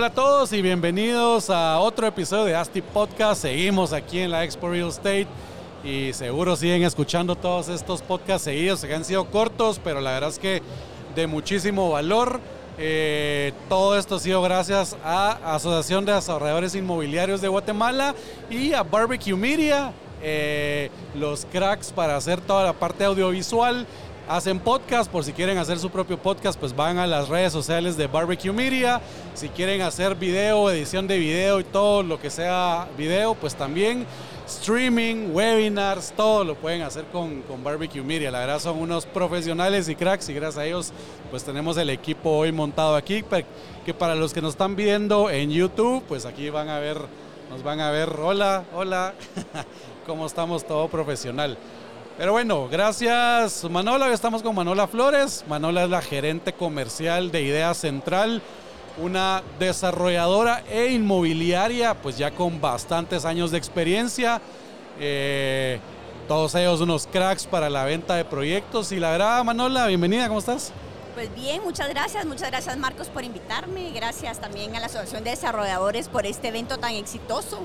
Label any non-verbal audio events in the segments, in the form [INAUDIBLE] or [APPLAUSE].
Hola a todos y bienvenidos a otro episodio de ASTI Podcast. Seguimos aquí en la Expo Real Estate y seguro siguen escuchando todos estos podcasts seguidos, que han sido cortos, pero la verdad es que de muchísimo valor. Eh, todo esto ha sido gracias a Asociación de Desarrolladores Inmobiliarios de Guatemala y a Barbecue Media, eh, los cracks para hacer toda la parte audiovisual hacen podcast, por si quieren hacer su propio podcast, pues van a las redes sociales de Barbecue Media. Si quieren hacer video, edición de video y todo lo que sea video, pues también streaming, webinars, todo lo pueden hacer con, con Barbecue Media. La verdad son unos profesionales y cracks y gracias a ellos pues tenemos el equipo hoy montado aquí, que para los que nos están viendo en YouTube, pues aquí van a ver, nos van a ver, hola, hola, [LAUGHS] cómo estamos todo profesional. Pero bueno, gracias Manola, estamos con Manola Flores. Manola es la gerente comercial de Idea Central, una desarrolladora e inmobiliaria, pues ya con bastantes años de experiencia. Eh, todos ellos unos cracks para la venta de proyectos. Y la verdad, Manola, bienvenida, ¿cómo estás? Pues bien, muchas gracias, muchas gracias Marcos por invitarme, gracias también a la Asociación de Desarrolladores por este evento tan exitoso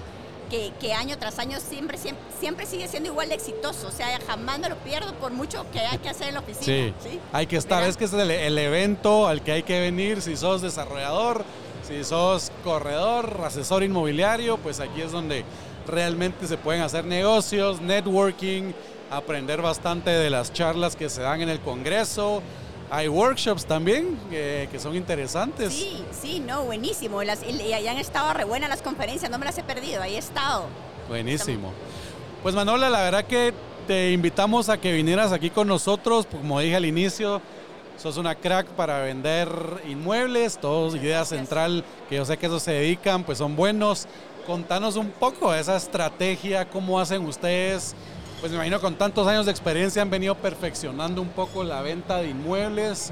que, año tras año siempre, siempre, sigue siendo igual de exitoso. O sea, jamás me lo pierdo por mucho que hay que hacer en la oficina. Sí, hay que estar. Es que es el, evento al que hay que venir si sos desarrollador, si sos corredor, asesor inmobiliario, pues aquí es donde realmente se pueden hacer negocios, networking, aprender bastante de las charlas que se dan en el Congreso hay workshops también que son interesantes. Sí, sí, no, buenísimo. y, ahí han estado re buenas las conferencias, no me las he perdido, ahí he estado. Buenísimo. Pues Manola, la verdad que te invitamos a que vinieras aquí con nosotros, como dije al inicio, sos una crack para vender inmuebles, todos idea central, que yo sé que eso se dedican, pues son buenos. Contanos un poco esa estrategia, cómo hacen ustedes pues me imagino con tantos años de experiencia han venido perfeccionando un poco la venta de inmuebles.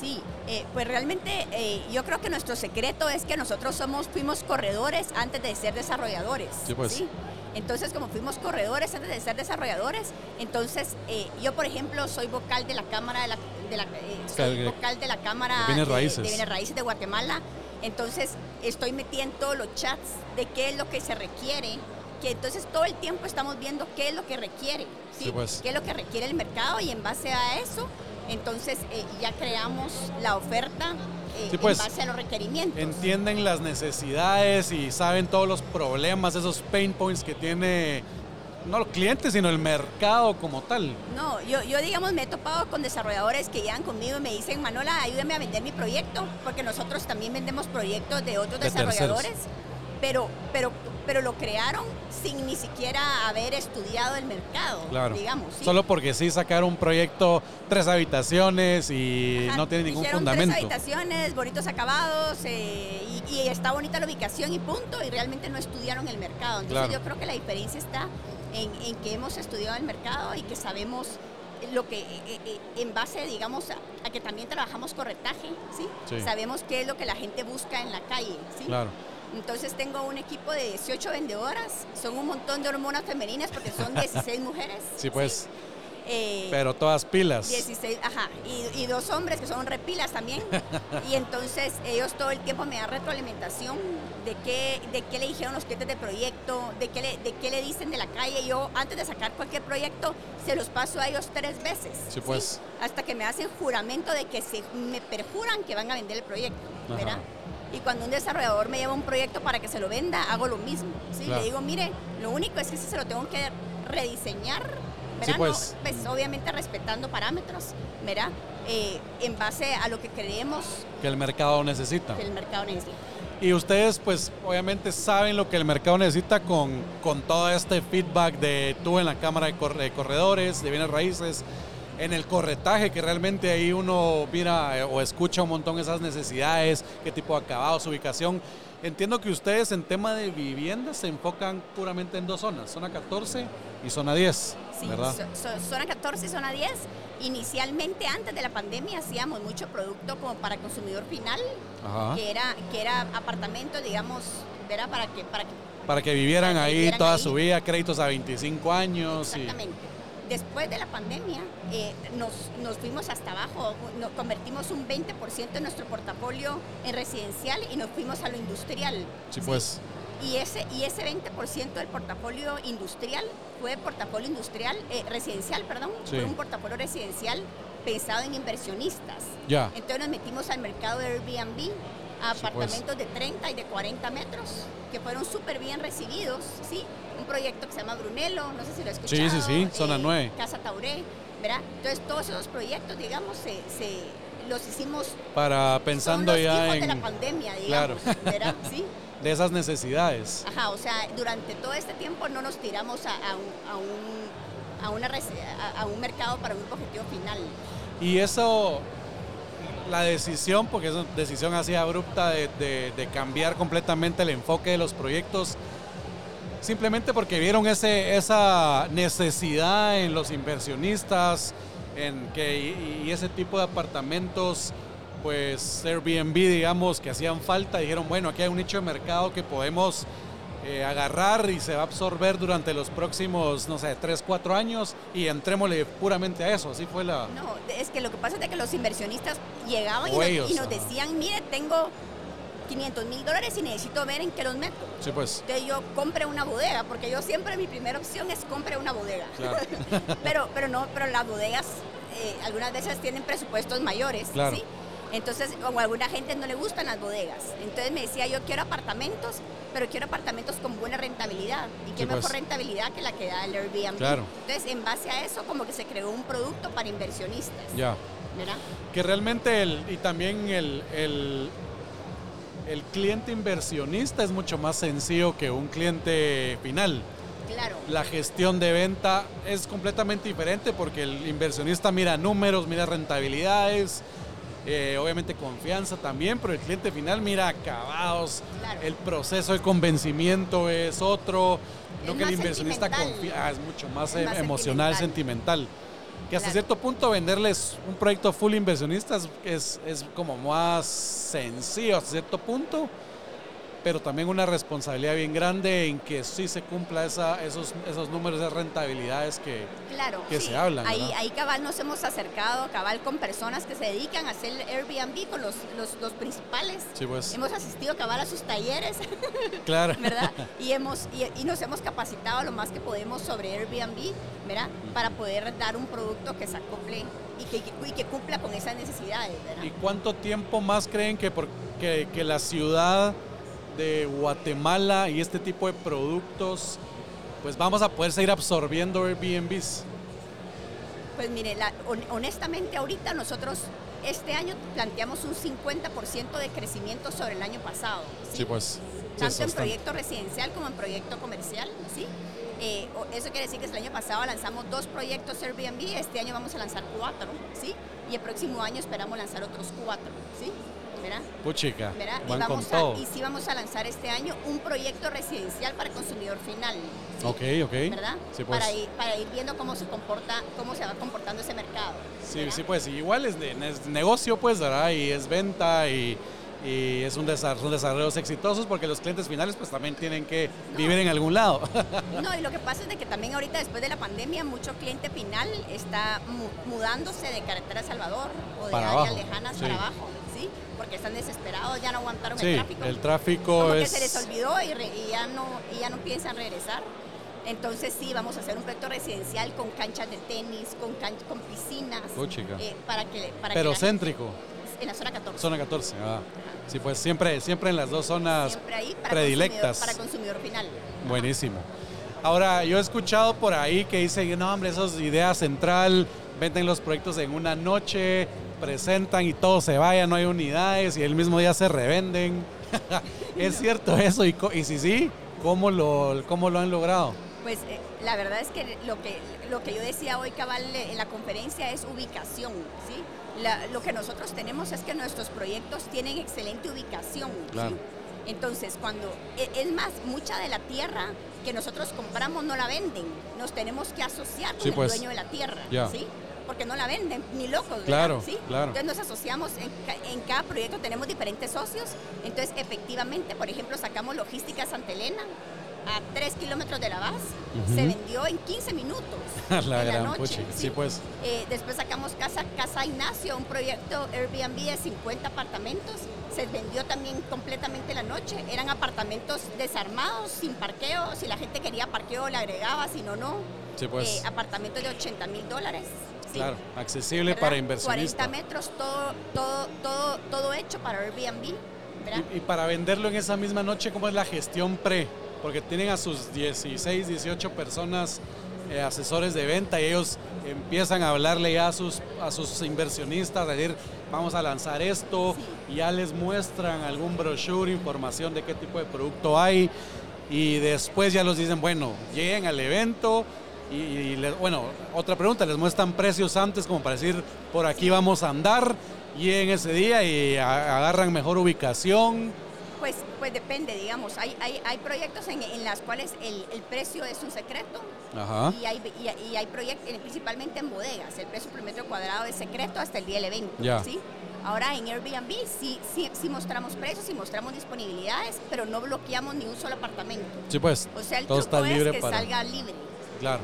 Sí, eh, pues realmente eh, yo creo que nuestro secreto es que nosotros somos, fuimos corredores antes de ser desarrolladores. Sí, pues. Entonces, como fuimos corredores antes de ser desarrolladores, entonces eh, yo, por ejemplo, soy vocal de la Cámara de la, soy vocal de la Cámara de Bienes Raíces. de Bienes Raíces de Guatemala. Entonces, estoy metiendo todos los chats de qué es lo que se requiere que entonces todo el tiempo estamos viendo qué es lo que requiere, ¿sí? Pues. qué es lo que requiere el mercado y en base a eso, entonces eh, ya creamos la oferta eh, en pues. base a los requerimientos. Entienden las necesidades y saben todos los problemas, esos pain points que tiene no los clientes, sino el mercado como tal. No, yo, yo digamos me he topado con desarrolladores que llegan conmigo y me dicen, Manola, ayúdame a vender mi proyecto, porque nosotros también vendemos proyectos de otros desarrolladores, pero, pero pero lo crearon sin ni siquiera haber estudiado el mercado, claro. digamos. Solo porque sí sacaron un proyecto, tres habitaciones y no tiene ningún fundamento. Tres habitaciones, bonitos acabados eh, y, está bonita la ubicación y punto, y realmente no estudiaron el mercado. Entonces yo creo que la diferencia está en, que hemos estudiado el mercado y que sabemos lo que eh, eh, en base digamos a, que también trabajamos corretaje ¿sí? ¿sí? sabemos qué es lo que la gente busca en la calle ¿sí? claro entonces tengo un equipo de 18 vendedoras, son un montón de hormonas femeninas porque son [LAUGHS] 16 mujeres. Sí, pues. Eh, Pero todas pilas. 16, ajá. Y, dos hombres que son repilas también. y entonces ellos todo el tiempo me dan retroalimentación de qué, de qué le dijeron los clientes del proyecto, de qué, le, de qué le dicen de la calle. Yo antes de sacar cualquier proyecto se los paso a ellos tres veces. Sí, pues. Hasta que me hacen juramento de que se, me perjuran que van a vender el proyecto. ¿verdad? Y cuando un desarrollador me lleva un proyecto para que se lo venda, hago lo mismo. ¿sí? Le digo, mire, lo único es que si se lo tengo que rediseñar, ¿verdad? pues. pues. obviamente respetando parámetros, ¿verdad? Eh, en base a lo que creemos que el mercado necesita. Que el mercado necesita. Y ustedes, pues, obviamente saben lo que el mercado necesita con, con todo este feedback de tú en la Cámara de Corredores, de Bienes Raíces, en el corretaje, que realmente ahí uno mira eh, o escucha un montón esas necesidades, qué tipo de acabados, ubicación. Entiendo que ustedes en tema de vivienda se enfocan puramente en dos zonas, zona 14 y zona 10, Sí, ¿verdad? so- so- zona 14 y zona 10. Inicialmente, antes de la pandemia, hacíamos mucho producto como para consumidor final, Ajá. que era que era apartamento, digamos, ¿verdad? Para que, para que Para que vivieran para que ahí vivieran toda ahí. su vida, créditos a 25 años. y- Exactamente. Después de la pandemia, eh, nos, nos fuimos hasta abajo, nos convertimos un 20% de nuestro portafolio en residencial y nos fuimos a lo industrial. Sí, pues. Y ese, y ese 20% del portafolio industrial fue portafolio industrial, eh, residencial, perdón, Sí. fue un portafolio residencial pensado en inversionistas. Ya. Entonces nos metimos al mercado de Airbnb. Apartamentos de 30 y de 40 metros, que fueron súper bien recibidos, ¿sí? Un proyecto que se llama Brunello, no sé si lo has Sí, escuchado. sí, sí, zona 9. Casa Tauré, ¿verdad? Entonces todos esos proyectos, digamos, se, se- los hicimos Para pensando son los ya hijos en de la pandemia, Claro. digamos, ¿verdad? [LAUGHS] Sí. de esas necesidades. Ajá, o sea, durante todo este tiempo no nos tiramos a, a un, a, un, a una a un mercado para un objetivo final. Y eso, la decisión, porque es una decisión así abrupta de, cambiar completamente el enfoque de los proyectos, simplemente porque vieron ese, esa necesidad en los inversionistas, en que, y, y ese tipo de apartamentos, pues Airbnb, digamos, que hacían falta, dijeron, bueno, aquí hay un nicho de mercado que podemos eh, agarrar y se va a absorber durante los próximos, no sé, 3, 4 años y entrémosle puramente a eso. Así fue la... No, es que lo que pasa es que los inversionistas llegaban y nos, y decían, mire, tengo 500 mil dólares y necesito ver en qué los meto. Sí, pues. Entonces yo compre una bodega, porque yo siempre mi primera opción es compre una bodega. Claro. [LAUGHS] pero, pero no, pero las bodegas eh, algunas veces tienen presupuestos mayores, Claro. ¿sí? Entonces, a alguna gente no le gustan las bodegas. Entonces me decía, yo quiero apartamentos, pero quiero apartamentos con buena rentabilidad. ¿Y qué Sí, pues. mejor rentabilidad que la que da el Airbnb? Claro. Entonces, en base a eso, como que se creó un producto para inversionistas. Ya. ¿verdad? Que realmente el, y también el, el, el cliente inversionista es mucho más sencillo que un cliente final. Claro. La gestión de venta es completamente diferente porque el inversionista mira números, mira rentabilidades, eh, obviamente confianza también, pero el cliente final mira acabados, Claro. el proceso de convencimiento es otro, Es lo que el inversionista confía, ah, es mucho más, Es eh, más emocional, sentimental. sentimental. Que hasta cierto punto venderles un proyecto full inversionistas es, es como más sencillo hasta cierto punto, pero también una responsabilidad bien grande en que sí se cumpla esa, esos, esos números de rentabilidades que... Claro, que sí. se hablan, Ahí, ahí cabal nos hemos acercado, cabal con personas que se dedican a hacer Airbnb, con los, los, los principales. Sí, pues, Hemos asistido cabal a sus talleres, [LAUGHS] claro. ¿verdad? [LAUGHS] Y, hemos, y, y nos hemos capacitado lo más que podemos sobre Airbnb, ¿verdad? Para poder dar un producto que se acople y que, y que cumpla con esas necesidades, ¿verdad? ¿Y cuánto tiempo más creen que, por- que, que la ciudad de Guatemala y este tipo de productos, pues vamos a poder seguir absorbiendo Airbnbs? Pues mire, la- honestamente ahorita nosotros este año planteamos un 50% de crecimiento sobre el año pasado. ¿sí? pues. tanto en proyecto residencial como en proyecto comercial, ¿sí? Eh, eso quiere decir que el año pasado lanzamos dos proyectos Airbnb, este año vamos a lanzar cuatro, ¿sí? Y el próximo año esperamos lanzar otros cuatro, ¿sí? ¿Verdad? Puchica, ¿Verdad? Y, van con vamos todo. a, y sí vamos a lanzar este año un proyecto residencial para consumidor final. ¿sí? Ok, ok. ¿Verdad? Sí, pues. para, ir, para ir viendo cómo se comporta, cómo se va comportando ese mercado. Sí, ¿verdad? sí, pues igual es, de- es negocio, pues, ¿verdad? Y es venta y, y es un desarrollo, son desarrollos exitosos porque los clientes finales pues también tienen que No. vivir en algún lado. [LAUGHS] No, y lo que pasa es de que también ahorita después de la pandemia mucho cliente final está mu- mudándose de carretera a Salvador o de Para áreas abajo, lejanas sí. para abajo. Porque están desesperados, ya no aguantaron sí, el tráfico. el tráfico Como que es... se les olvidó y, re- y ya no, y ya no piensan regresar. Entonces sí, vamos a hacer un proyecto residencial con canchas de tenis, con, can- con piscinas. Puchica. eh, para que, para Pero que la gente- céntrico, en la zona 14. zona 14. ah. Sí, pues siempre, siempre en las dos zonas Siempre ahí para predilectas. Consumidor, para consumidor final. Buenísimo. Ahora, yo he escuchado por ahí que dicen, no, hombre, eso es idea central, venden los proyectos en una noche, presentan y todo se vaya, no hay unidades y el mismo día se revenden. [LAUGHS] ¿Es cierto eso? Y, co- y si sí, ¿cómo lo, ¿cómo lo han logrado? Pues eh, la verdad es que lo que lo que yo decía hoy cabal eh, en la conferencia es ubicación, ¿sí? La- lo que nosotros tenemos es que nuestros proyectos tienen excelente ubicación, ¿sí? Claro. Entonces, cuando, e, es más, mucha de la tierra que nosotros compramos no la venden. Nos tenemos que asociar con el pues. dueño de la tierra. ¿sí? Porque no la venden, ni locos. Claro, ¿Sí? claro. Entonces nos asociamos en, en cada proyecto, tenemos diferentes socios. Entonces, efectivamente, por ejemplo, sacamos logística Santa Elena a 3 kilómetros de la base. Se vendió en 15 minutos. [LAUGHS] La en la gran noche. Sí, pues. Eh, después sacamos Casa, Casa Ignacio, un proyecto Airbnb de 50 apartamentos. Se vendió también completamente la noche. Eran apartamentos desarmados, sin parqueo. Si la gente quería parqueo, le agregaba, si no, no. Sí, pues. Eh, apartamentos de 80 mil dólares. Sí. Claro, accesible ¿Verdad? para inversionistas. 40 metros, todo, todo, todo, todo hecho para Airbnb. Y, y para venderlo en esa misma noche, ¿cómo es la gestión pre? Porque tienen a sus 16, 18 personas eh, asesores de venta y ellos empiezan a hablarle ya a sus, a sus inversionistas, a decir, vamos a lanzar esto, y ya les muestran algún brochure, información de qué tipo de producto hay, y después ya los dicen, bueno, lleguen al evento. Y, y les- bueno, otra pregunta, les muestran precios antes como para decir, por aquí vamos a andar, lleguen ese día y a- agarran mejor ubicación. Pues, pues depende, digamos. Hay, hay, hay proyectos en, en las cuales el, el precio es un secreto Ajá. y hay, y, y hay proyectos, eh, principalmente en bodegas, el precio por metro cuadrado es secreto hasta el día del evento. Ya. ¿sí? Ahora en Airbnb sí, sí, sí mostramos precios, sí mostramos disponibilidades, pero no bloqueamos ni un solo apartamento. Sí, pues. O sea, el todo truco está libre es que para. salga libre. Claro.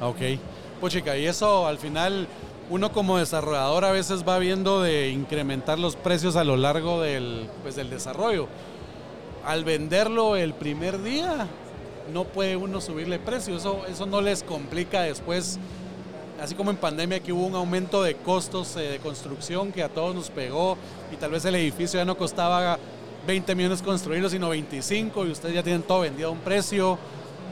Ok. Pues chica, y eso al final uno como desarrollador a veces va viendo de incrementar los precios a lo largo del, pues, del desarrollo. Al venderlo el primer día, no puede uno subirle precio. Eso, eso no les complica después. Así como en pandemia que hubo un aumento de costos eh, de construcción que a todos nos pegó y tal vez el edificio ya no costaba 20 millones construirlo, sino 25 y ustedes ya tienen todo vendido a un precio.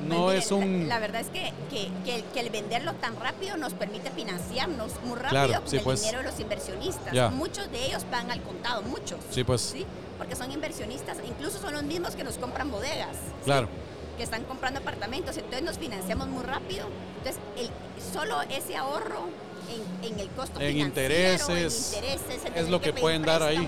No Pues es un... La, la verdad es que, que, que el, que el venderlo tan rápido nos permite financiarnos muy rápido Claro, con sí, el pues. dinero de los inversionistas. Muchos de ellos pagan al contado, muchos. Sí, pues. ¿sí? Porque son inversionistas, incluso son los mismos que nos compran bodegas. ¿sí? Claro. Que están comprando apartamentos, entonces nos financiamos muy rápido. Entonces, el, solo ese ahorro en, en el costo En financiero, intereses, en intereses, es lo que pueden dar ahí.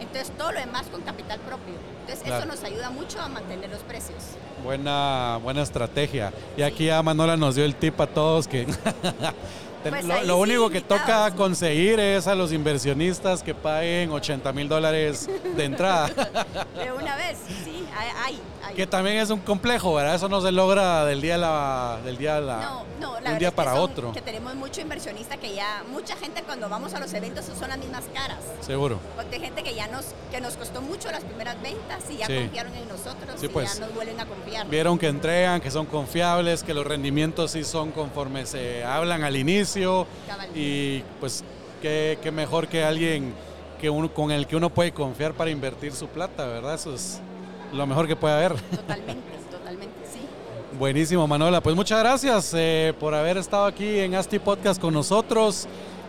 Entonces, todo lo demás con capital propio. Entonces, Claro. eso nos ayuda mucho a mantener los precios. Buena, buena estrategia. Y aquí ya Manola nos dio el tip a todos que [LAUGHS] [LAUGHS] Pues lo, sí, único que toca conseguir es a los inversionistas que paguen 80 mil dólares de entrada. [LAUGHS] De una vez, sí, hay, que también es un complejo, ¿verdad? Eso no se logra del día a la, del día a la, No, no, de la un verdad día es que para son- otro. Que tenemos mucho inversionista que ya, mucha gente cuando vamos a los eventos son las mismas caras. Seguro. Porque hay gente que ya nos, que nos costó mucho las primeras ventas y ya Sí. confiaron en nosotros Sí, y pues. ya nos vuelven a confiar. Vieron que entregan, que son confiables, que los rendimientos sí son conforme se hablan al inicio. Y pues qué, qué mejor que alguien que uno, con el que uno puede confiar para invertir su plata, ¿verdad? Eso es lo mejor que puede haber. Totalmente, totalmente, sí. Buenísimo, Manuela. Pues muchas gracias eh, por haber estado aquí en Asti Podcast con nosotros.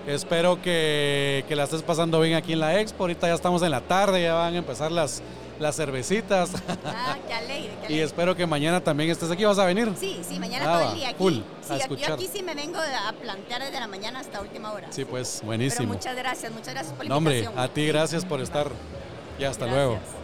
Espero que, que la estés pasando bien aquí en la Expo. Ahorita ya estamos en la tarde, ya van a empezar las, las cervecitas. Ah, qué [LAUGHS] alegre, qué y alegre. espero que mañana también estés aquí. ¿Vas a venir? Sí, sí, mañana Ah, todo el día aquí. full, sí, yo- yo aquí sí me vengo a plantear desde la mañana hasta última hora. Sí, pues Pero buenísimo. muchas gracias, muchas gracias por la No, hombre, a ti gracias por estar. Y hasta Gracias. luego.